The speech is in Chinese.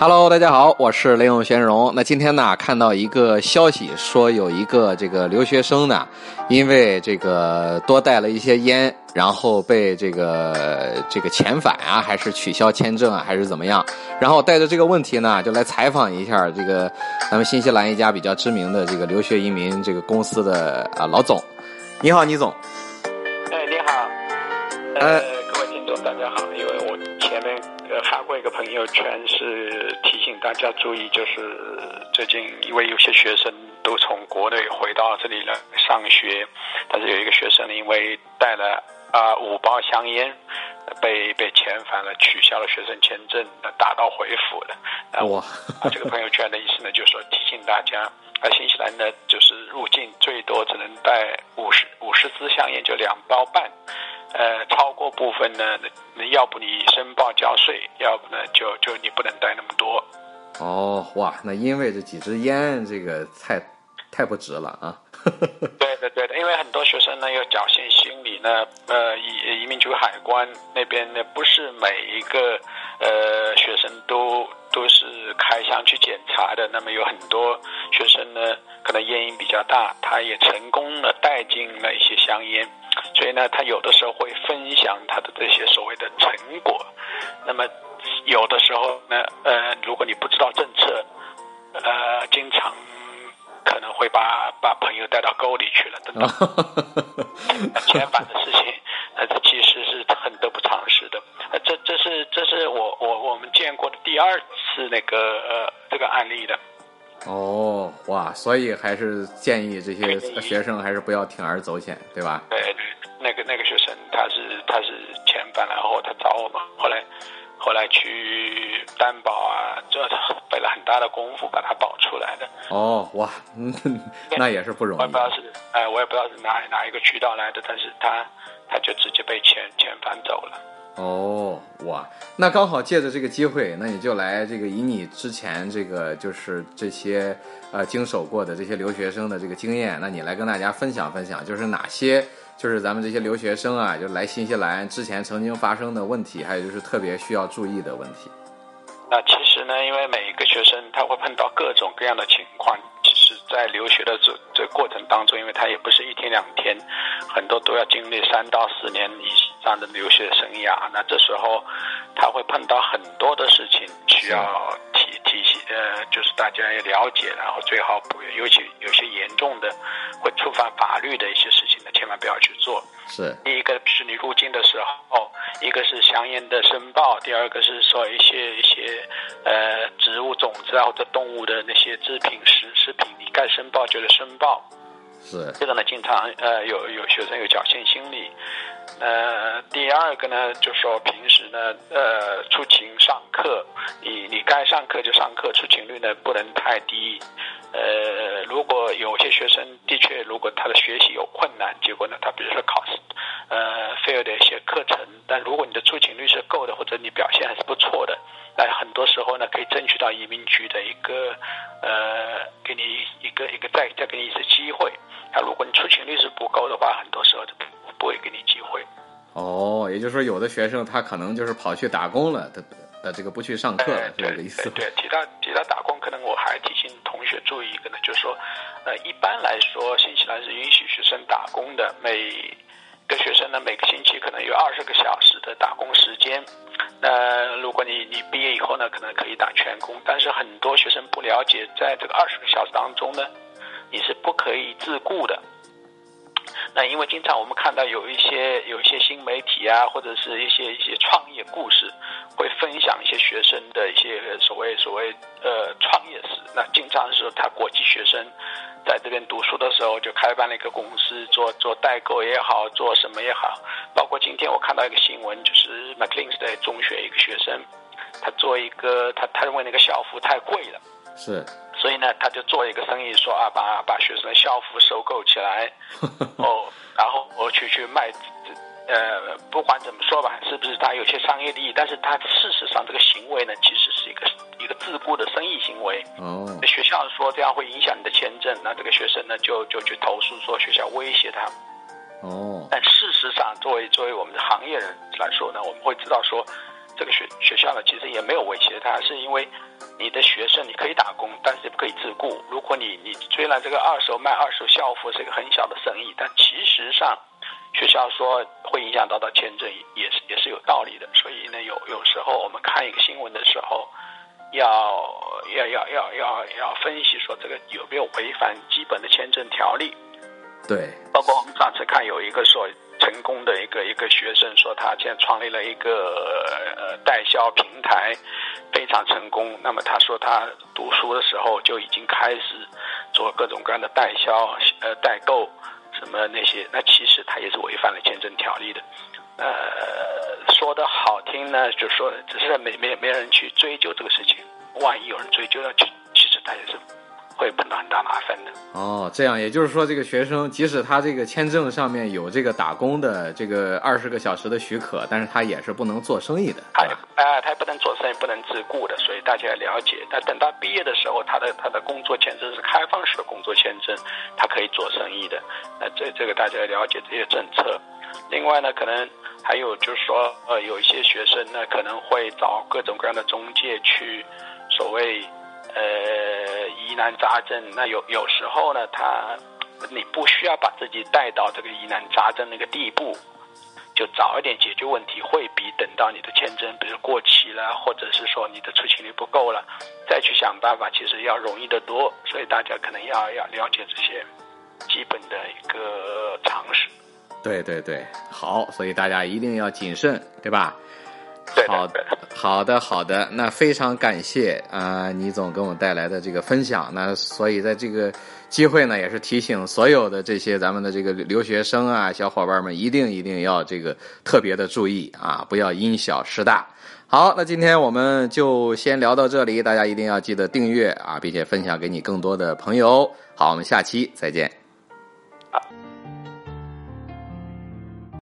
Hello，大家好，我是雷永玄荣。那今天呢，看到一个消息，说有一个这个留学生呢，因为这个多带了一些烟，然后被这个这个遣返啊，还是取消签证啊，还是怎么样？然后带着这个问题呢，就来采访一下这个咱们新西兰一家比较知名的这个留学移民这个公司的啊老总。你好，倪总。哎，你好。呃，各位听众，大家好。因为我前面。呃，发过一个朋友圈，是提醒大家注意，就是最近因为有些学生都从国内回到这里来上学，但是有一个学生因为带了啊五包香烟，被被遣返了，取消了学生签证，打道回府了。那我这个朋友圈的意思呢，就是说提醒大家，啊，新西兰呢，就是入境最多只能带五十五十支香烟，就两包半。呃，超过部分呢，那要不你申报交税，要不呢就就你不能带那么多。哦，哇，那因为这几支烟，这个太太不值了啊。对的，对的，因为很多学生呢有侥幸心理呢，呃，移移民局海关那边呢不是每一个呃学生都都是开箱去检查的，那么有很多学生呢可能烟瘾比较大，他也成功的带进了一些香烟。所以呢，他有的时候会分享他的这些所谓的成果。那么有的时候呢，呃，如果你不知道政策，呃，经常可能会把把朋友带到沟里去了，等等。遣返的事情，呃，这其实是很得不偿失的。呃，这这是这是我我我们见过的第二次那个呃这个案例的。哦，哇，所以还是建议这些学生还是不要铤而走险，对吧？对对，那个那个学生他是他是遣返，然后他找我们，后来后来去担保啊，这费了很大的功夫把他保出来的。哦，哇，那也是不容易。我也不知道是哎，我也不知道是哪哪一个渠道来的，但是他他就直接被遣遣返走了。哦，哇，那刚好借着这个机会，那你就来这个以你之前这个就是这些呃经手过的这些留学生的这个经验，那你来跟大家分享分享，就是哪些 就是咱们这些留学生啊，就来新西兰之前曾经发生的问题，还有就是特别需要注意的问题。那其实呢，因为每一个学生他会碰到各种各样的情况，其实，在留学的这这过程当中，因为他也不是一天两天，很多都要经历三到四年以上的留学生涯。那这时候他会碰到很多的事情，需要提提醒，呃，就是大家要了解，然后最好不，尤其有些严重的会触犯法律的一些事情呢，千万不要去做。是第一个是你入境的时候，一个是香烟的申报，第二个是说一些一些呃植物种子啊或者动物的那些制品食食品，你该申报就得申报。是这个呢，经常呃有有学生有侥幸心理。呃，第二个呢，就说平时呢呃出勤上课，你你该上课就上课，出勤率呢不能太低。呃，如果有些学生的确，如果他的学习有困难，结果呢，他比如说考试，呃，fail 的一些课程，但如果你的出勤率是够的，或者你表现还是不错的，那很多时候呢，可以争取到移民局的一个呃，给你个一个再再给你一次机会。他，如果你出勤率是不够的话，很多时候就不不会给你机会。哦，也就是说，有的学生他可能就是跑去打工了，他呃这个不去上课了，是这个意思。对，提到提到打工，可能我还提醒同学注意一个呢，就是说，呃，一般来说，新西兰是允许学生打工的，每个学生呢每个星期可能有二十个小时的打工时间。那如果你你毕业以后呢，可能可以打全工，但是很多学生不了解，在这个二十个小时当中呢，你是不可以自雇的。那因为经常我们看到有一些有一些新媒体啊，或者是一些一些创业故事，会分享一些学生的一些所谓所谓呃创业史。那经常是国际学生在这边读书的时候，就开办了一个公司，做做代购也好，做什么也好。包括今天我看到一个新闻，就是 McLean 的中学一个学生，他做一个他他认为那个校服太贵了，是。所以呢，他就做一个生意，说啊，把把学生的校服收购起来，哦，然后我去去卖，呃，不管怎么说吧，是不是他有些商业利益？但是他事实上这个行为呢，其实是一个一个自雇的生意行为。哦，学校说这样会影响你的签证，那这个学生呢就就去投诉说学校威胁他。哦，但事实上，作为作为我们的行业人来说呢，我们会知道说，这个学学校呢，其实也没有威胁他，是因为你的学生你可以打工，但是不可以自雇。如果你你虽然这个二手卖二手校服是一个很小的生意，但其实上学校说会影响到到签证，也是也是有道理的。所以呢，有有时候我们看一个新闻的时候，要要要要要要分析说这个有没有违反基本的签证条例。对，包括我们上次看有一个说。成功的一个一个学生说，他现在创立了一个呃代销平台，非常成功。那么他说他读书的时候就已经开始做各种各样的代销呃代购什么那些，那其实他也是违反了签证条例的。呃，说的好听呢，就说只是没没没人去追究这个事情，万一有人追究了，其其实他也是。会碰到很大麻烦的哦，这样也就是说，这个学生即使他这个签证上面有这个打工的这个二十个小时的许可，但是他也是不能做生意的，他啊，他也不能做生意，不能自雇的，大家要了解。但等到毕业的时候，他的他的工作签证是开放式的工作签证，他可以做生意的。那这这个大家要了解这些政策。另外呢，可能还有就是说，呃，有一些学生呢，可能会找各种各样的中介去所谓。呃，疑难杂症，那有有时候呢，他你不需要把自己带到这个疑难杂症那个地步，就早一点解决问题，会比等到你的签证比如过期了，或者是说你的出勤率不够了，再去想办法，其实要容易得多。所以大家可能要要了解这些基本的一个常识。对对对，好，所以大家一定要谨慎，对吧？好的，好的，好的。那非常感谢啊，倪总给我们带来的这个分享。那所以在这个机会呢，也是提醒所有的这些咱们的这个留学生啊，小伙伴们一定一定要这个特别的注意啊，不要因小失大。好，那今天我们就先聊到这里，大家一定要记得订阅啊，并且分享给你更多的朋友。好，我们下期再见。好。